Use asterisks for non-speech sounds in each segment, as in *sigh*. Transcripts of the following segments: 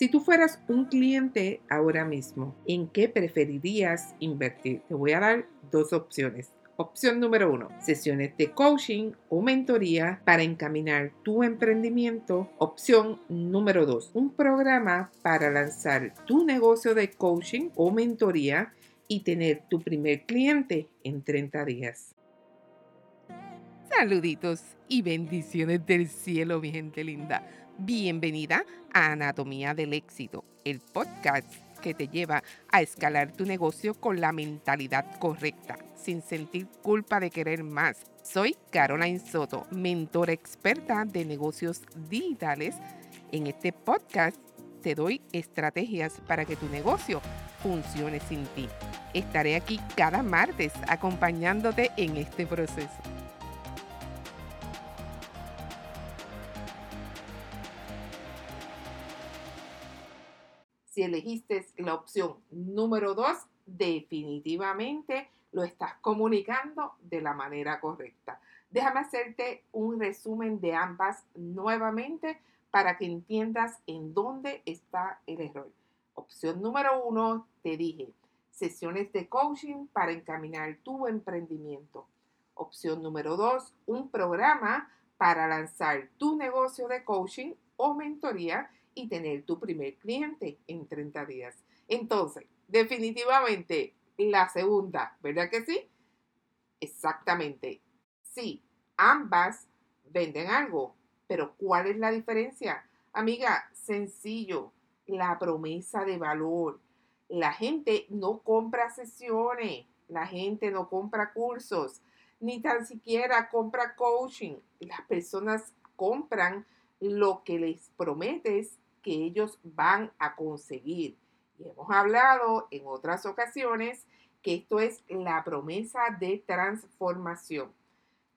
Si tú fueras un cliente ahora mismo, ¿en qué preferirías invertir? Te voy a dar dos opciones. Opción número uno, sesiones de coaching o mentoría para encaminar tu emprendimiento. Opción número dos, un programa para lanzar tu negocio de coaching o mentoría y tener tu primer cliente en 30 días. Saluditos y bendiciones del cielo, mi gente linda. Bienvenida Anatomía del Éxito, el podcast que te lleva a escalar tu negocio con la mentalidad correcta, sin sentir culpa de querer más. Soy Caroline Soto, mentora experta de negocios digitales. En este podcast te doy estrategias para que tu negocio funcione sin ti. Estaré aquí cada martes acompañándote en este proceso. Si elegiste la opción número 2, definitivamente lo estás comunicando de la manera correcta. Déjame hacerte un resumen de ambas nuevamente para que entiendas en dónde está el error. Opción número uno, te dije, sesiones de coaching para encaminar tu emprendimiento. Opción número dos, un programa para lanzar tu negocio de coaching o mentoría y tener tu primer cliente en 30 días. Entonces, definitivamente la segunda, ¿verdad que sí? Exactamente. Sí, ambas venden algo, pero ¿cuál es la diferencia? Amiga, sencillo, la promesa de valor. La gente no compra sesiones, la gente no compra cursos, ni tan siquiera compra coaching. Las personas compran lo que les prometes que ellos van a conseguir. Y hemos hablado en otras ocasiones que esto es la promesa de transformación,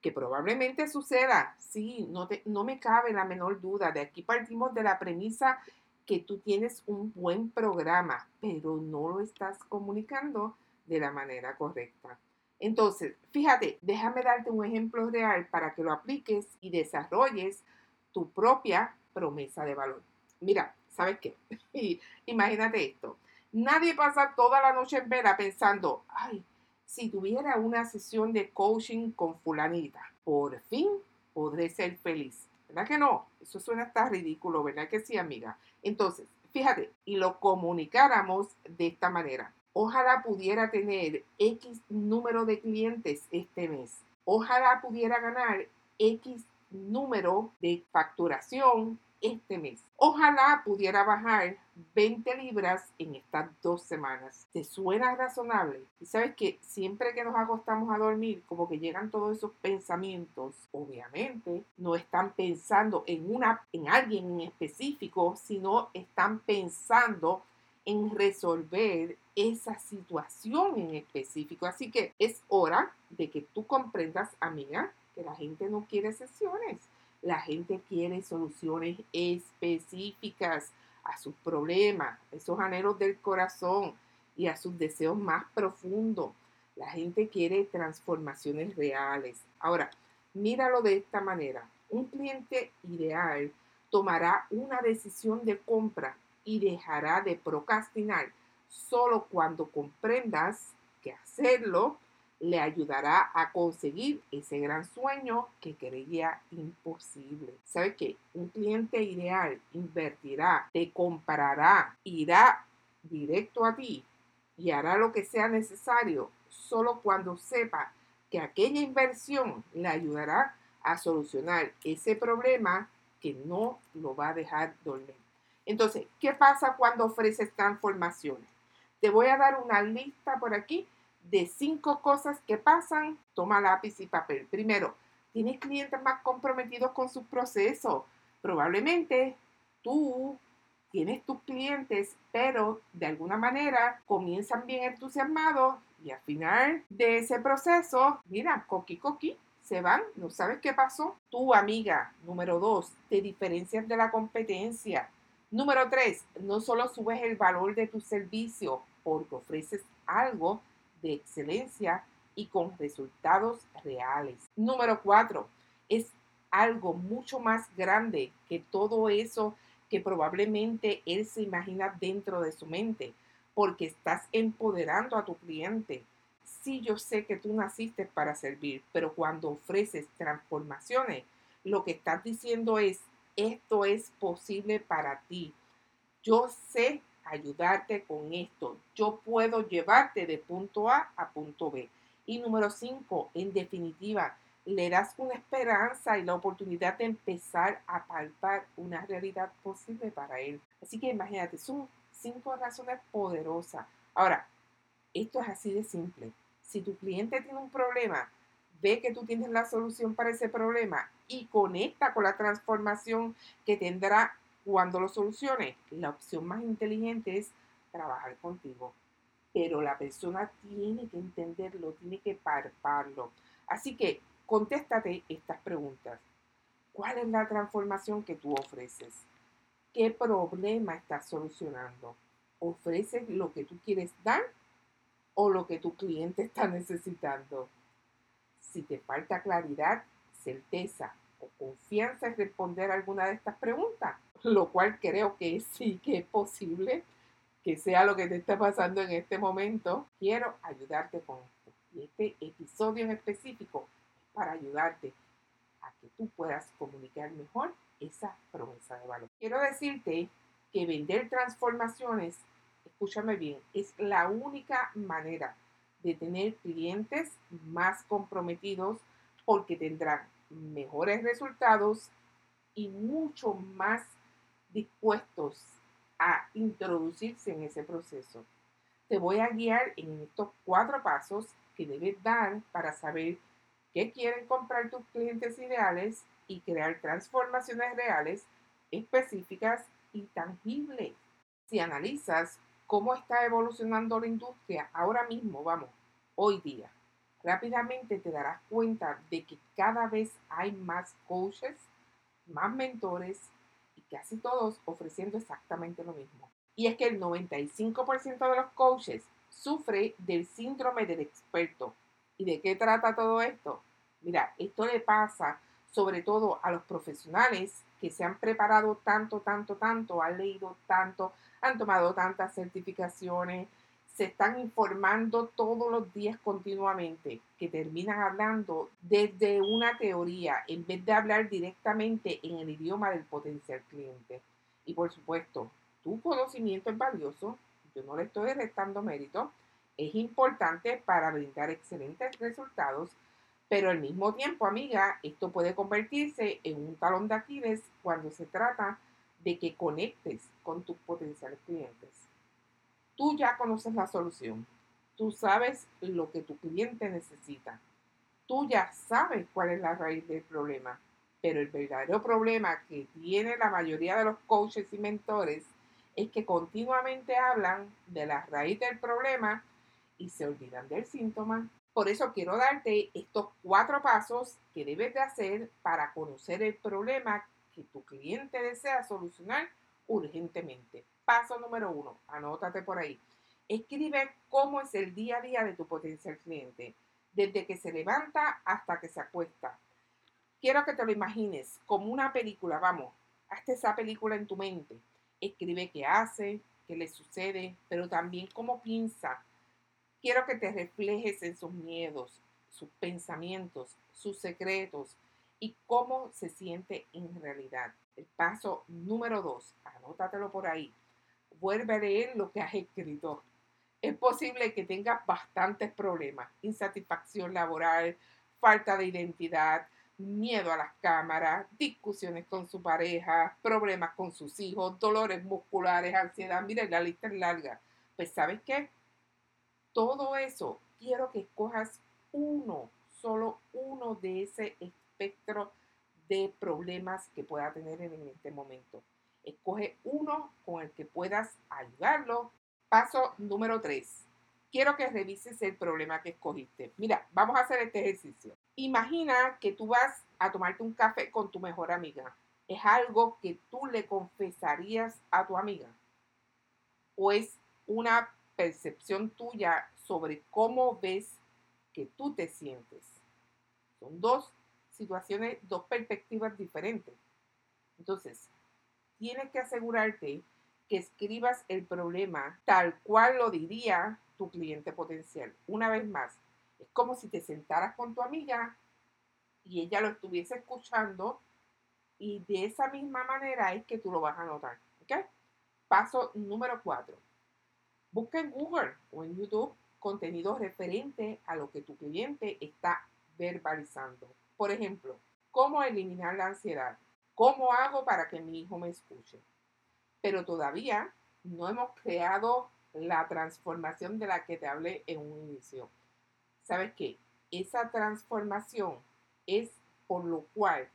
que probablemente suceda, sí, no, no me cabe la menor duda. De aquí partimos de la premisa que tú tienes un buen programa, pero no lo estás comunicando de la manera correcta. Entonces, fíjate, déjame darte un ejemplo real para que lo apliques y desarrolles tu propia promesa de valor. Mira, ¿sabes qué? *laughs* Imagínate esto. Nadie pasa toda la noche en vela pensando, ay, si tuviera una sesión de coaching con fulanita, por fin podré ser feliz. ¿Verdad que no? Eso suena hasta ridículo, ¿verdad que sí, amiga? Entonces, fíjate, y lo comunicáramos de esta manera. Ojalá pudiera tener X número de clientes este mes. Ojalá pudiera ganar X número de facturación este mes. Ojalá pudiera bajar 20 libras en estas dos semanas. ¿Te suena razonable? Y sabes que siempre que nos acostamos a dormir, como que llegan todos esos pensamientos, obviamente no están pensando en una en alguien en específico, sino están pensando en resolver esa situación en específico. Así que es hora de que tú comprendas, amiga, que la gente no quiere sesiones la gente quiere soluciones específicas a sus problemas, esos anhelos del corazón y a sus deseos más profundos. La gente quiere transformaciones reales. Ahora, míralo de esta manera. Un cliente ideal tomará una decisión de compra y dejará de procrastinar solo cuando comprendas que hacerlo le ayudará a conseguir ese gran sueño que creía imposible. ¿Sabe qué? Un cliente ideal invertirá, te comprará, irá directo a ti y hará lo que sea necesario solo cuando sepa que aquella inversión le ayudará a solucionar ese problema que no lo va a dejar dormir. Entonces, ¿qué pasa cuando ofreces transformaciones? Te voy a dar una lista por aquí de cinco cosas que pasan, toma lápiz y papel. Primero, tienes clientes más comprometidos con su proceso. Probablemente tú tienes tus clientes, pero de alguna manera comienzan bien entusiasmados y al final de ese proceso, mira, coqui coqui, se van, no sabes qué pasó. Tu amiga, número dos, te diferencias de la competencia. Número tres, no solo subes el valor de tu servicio porque ofreces algo de excelencia y con resultados reales. Número cuatro, es algo mucho más grande que todo eso que probablemente él se imagina dentro de su mente, porque estás empoderando a tu cliente. Sí, yo sé que tú naciste para servir, pero cuando ofreces transformaciones, lo que estás diciendo es, esto es posible para ti. Yo sé ayudarte con esto. Yo puedo llevarte de punto A a punto B. Y número cinco, en definitiva, le das una esperanza y la oportunidad de empezar a palpar una realidad posible para él. Así que imagínate, son cinco razones poderosas. Ahora, esto es así de simple. Si tu cliente tiene un problema, ve que tú tienes la solución para ese problema y conecta con la transformación que tendrá cuando lo solucione. La opción más inteligente es trabajar contigo. Pero la persona tiene que entenderlo, tiene que palparlo. Así que Contéstate estas preguntas. ¿Cuál es la transformación que tú ofreces? ¿Qué problema estás solucionando? ¿Ofreces lo que tú quieres dar o lo que tu cliente está *laughs* necesitando? Si te falta claridad, certeza confianza en responder alguna de estas preguntas, lo cual creo que sí que es posible que sea lo que te está pasando en este momento, quiero ayudarte con esto. Y este episodio en específico para ayudarte a que tú puedas comunicar mejor esa promesa de valor. Quiero decirte que vender transformaciones, escúchame bien, es la única manera de tener clientes más comprometidos porque tendrán mejores resultados y mucho más dispuestos a introducirse en ese proceso. Te voy a guiar en estos cuatro pasos que debes dar para saber qué quieren comprar tus clientes ideales y crear transformaciones reales, específicas y tangibles. Si analizas cómo está evolucionando la industria ahora mismo, vamos, hoy día, rápidamente te darás cuenta de que cada vez hay más coaches, más mentores y casi todos ofreciendo exactamente lo mismo. Y es que el 95% de los coaches sufre del síndrome del experto, ¿Y de qué trata todo esto? Mira, esto le pasa sobre todo a los profesionales que se han preparado tanto, tanto, tanto, han leído tanto, han tomado tantas certificaciones, se están informando todos los días continuamente, que terminan hablando desde una teoría en vez de hablar directamente en el idioma del potencial cliente. Y por supuesto, tu conocimiento es valioso, yo no le estoy restando mérito, es importante para brindar excelentes resultados, pero al mismo tiempo, amiga, esto puede convertirse en un talón de Aquiles cuando se trata de que conectes con tus potenciales clientes. Tú ya conoces la solución. Tú sabes lo que tu cliente necesita. Tú ya sabes cuál es la raíz del problema. Pero el verdadero problema que tiene la mayoría de los coaches y mentores es que continuamente hablan de la raíz del problema y se olvidan del síntoma. Por eso quiero darte estos cuatro pasos que debes de hacer para conocer el problema que tu cliente desea solucionar urgentemente. Paso número uno, anótate por ahí. Escribe cómo es el día a día de tu potencial cliente, desde que se levanta hasta que se acuesta. Quiero que te lo imagines como una película, vamos, hazte esa película en tu mente. Escribe qué hace, qué le sucede, pero también cómo piensa, Quiero que te reflejes en sus miedos, sus pensamientos, sus secretos y cómo se siente en realidad. El paso número dos, anótatelo por ahí. Vuelve a leer lo que has escrito. Es posible que tengas bastantes problemas, insatisfacción laboral, falta de identidad, miedo a las cámaras, discusiones con su pareja, problemas con sus hijos, dolores musculares, ansiedad. Mira, la lista es larga. Pues sabes qué? todo eso, quiero que escojas uno, solo uno de ese espectro de problemas que pueda tener en este momento. Escoge uno con el que puedas ayudarlo. Paso número tres. Quiero que revises el problema que escogiste. Mira, vamos a hacer este ejercicio. Imagina que tú vas a tomarte un café con tu mejor amiga. ¿Es algo que tú le confesarías a tu amiga? ¿O es una percepción tuya sobre cómo ves que tú te sientes. Son dos situaciones, dos perspectivas diferentes. Entonces, tienes que asegurarte que escribas el problema tal cual lo diría tu cliente potencial. Una vez más, es como si te sentaras con tu amiga y ella lo estuviese escuchando y de esa misma manera es que tú lo vas a notar. Paso número cuatro. Busca en Google o en YouTube contenido referente a lo que tu cliente está verbalizando. Por ejemplo, ¿cómo eliminar la ansiedad? ¿Cómo hago para que mi hijo me escuche? Pero todavía no hemos creado la transformación de la que te hablé en un inicio. ¿Sabes qué? Esa transformación es por lo cual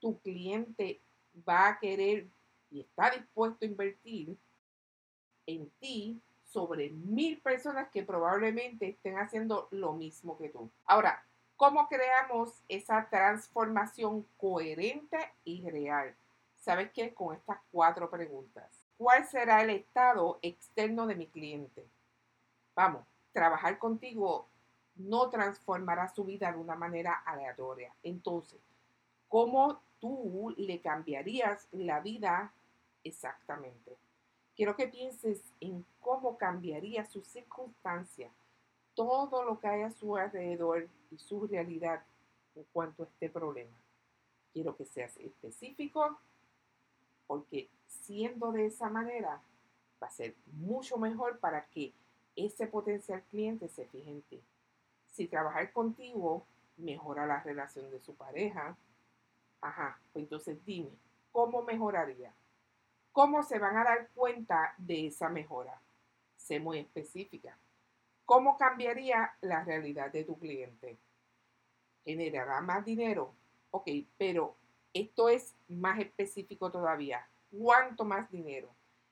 tu cliente va a querer y está dispuesto a invertir en ti sobre mil personas que probablemente estén haciendo lo mismo que tú. Ahora, ¿cómo creamos esa transformación coherente y real? ¿Sabes qué? Con estas cuatro preguntas. ¿Cuál será el estado externo de mi cliente? Vamos, trabajar contigo no transformará su vida de una manera aleatoria. Entonces, ¿cómo tú le cambiarías la vida exactamente? Quiero que pienses en cómo cambiaría su circunstancia, todo lo que hay a su alrededor y su realidad en cuanto a este problema. Quiero que seas específico porque siendo de esa manera va a ser mucho mejor para que ese potencial cliente se fije en ti. Si trabajar contigo mejora la relación de su pareja, ajá, pues entonces dime, ¿cómo mejoraría? ¿Cómo se van a dar cuenta de esa mejora? Sé muy específica. ¿Cómo cambiaría la realidad de tu cliente? ¿Generará más dinero? Ok, pero esto es más específico todavía. ¿Cuánto más dinero?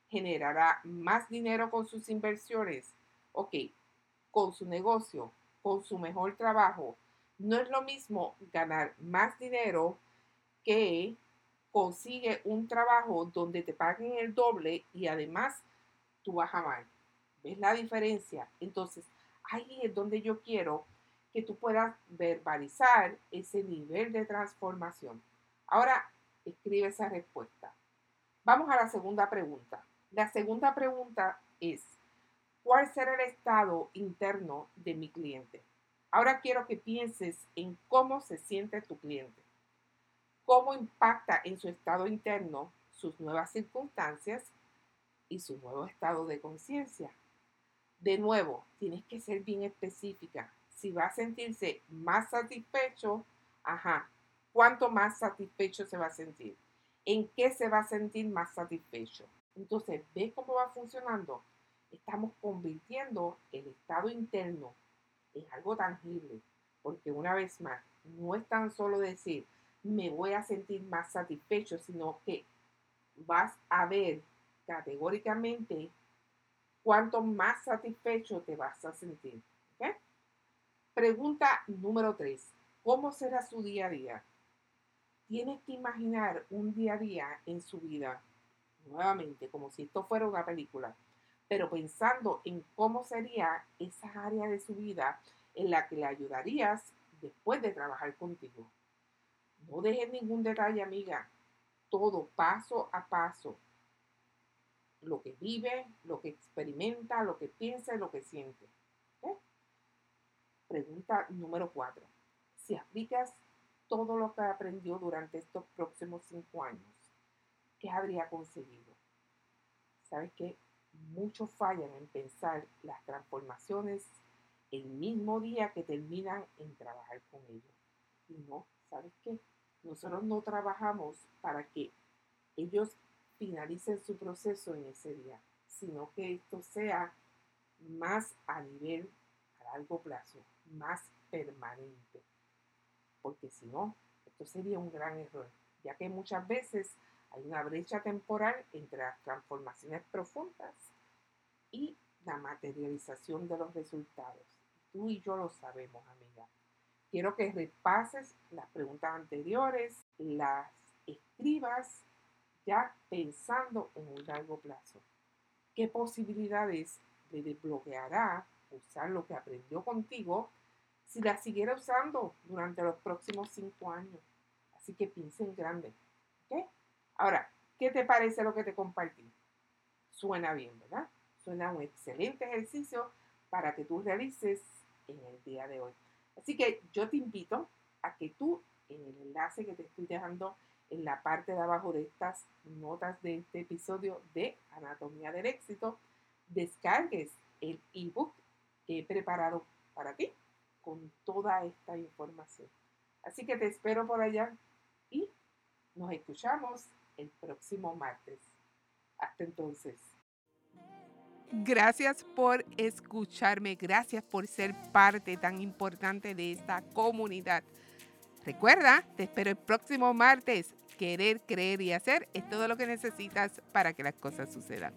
¿Generará más dinero con sus inversiones? Ok, con su negocio, con su mejor trabajo. No es lo mismo ganar más dinero que consigue un trabajo donde te paguen el doble y además tú vas a mal. ¿Ves la diferencia? Entonces, ahí es donde yo quiero que tú puedas verbalizar ese nivel de transformación. Ahora, escribe esa respuesta. Vamos a la segunda pregunta. La segunda pregunta es, ¿cuál será el estado interno de mi cliente? Ahora quiero que pienses en cómo se siente tu cliente cómo impacta en su estado interno sus nuevas circunstancias y su nuevo estado de conciencia. De nuevo, tienes que ser bien específica. Si va a sentirse más satisfecho, ajá, ¿cuánto más satisfecho se va a sentir? ¿En qué se va a sentir más satisfecho? Entonces, ¿ves cómo va funcionando? Estamos convirtiendo el estado interno en algo tangible, porque una vez más, no es tan solo decir, me voy a sentir más satisfecho, sino que vas a ver categóricamente cuánto más satisfecho te vas a sentir. Pregunta número 3. ¿Cómo será su día a día? Tienes que imaginar un día a día en su vida, nuevamente, como si esto fuera una película, pero pensando en cómo sería esa área de su vida en la que le ayudarías después de trabajar contigo. No dejes ningún detalle, amiga. Todo paso a paso. Lo que vive, lo que experimenta, lo que piensa y lo que siente. Pregunta número cuatro. Si aplicas todo lo que aprendió durante estos próximos cinco años, ¿qué habría conseguido? ¿Sabes qué? Muchos fallan en pensar las transformaciones el mismo día que terminan en trabajar con ellos. Y no, ¿sabes qué? Nosotros no trabajamos para que ellos finalicen su proceso en ese día, sino que esto sea más a nivel a largo plazo, más permanente. Porque si no, esto sería un gran error, ya que muchas veces hay una brecha temporal entre las transformaciones profundas y la materialización de los resultados. Tú y yo lo sabemos, amiga. Quiero que repases las preguntas anteriores, las escribas ya pensando en un largo plazo. ¿Qué posibilidades le desbloqueará usar lo que aprendió contigo si la siguiera usando durante los próximos cinco años? Así que piensa en grande. Ahora, ¿Qué te parece lo que te compartí? Suena bien, ¿verdad? Suena un excelente ejercicio para que tú realices en el día de hoy. Así que yo te invito a que tú, en el enlace que te estoy dejando en la parte de abajo de estas notas de este episodio de Anatomía del Éxito, descargues el ebook que he preparado para ti con toda esta información. Así que te espero por allá y nos escuchamos el próximo martes. Hasta entonces. Gracias por escucharme, gracias por ser parte tan importante de esta comunidad. Recuerda, te espero el próximo martes. Querer, creer y hacer es todo lo que necesitas para que las cosas sucedan.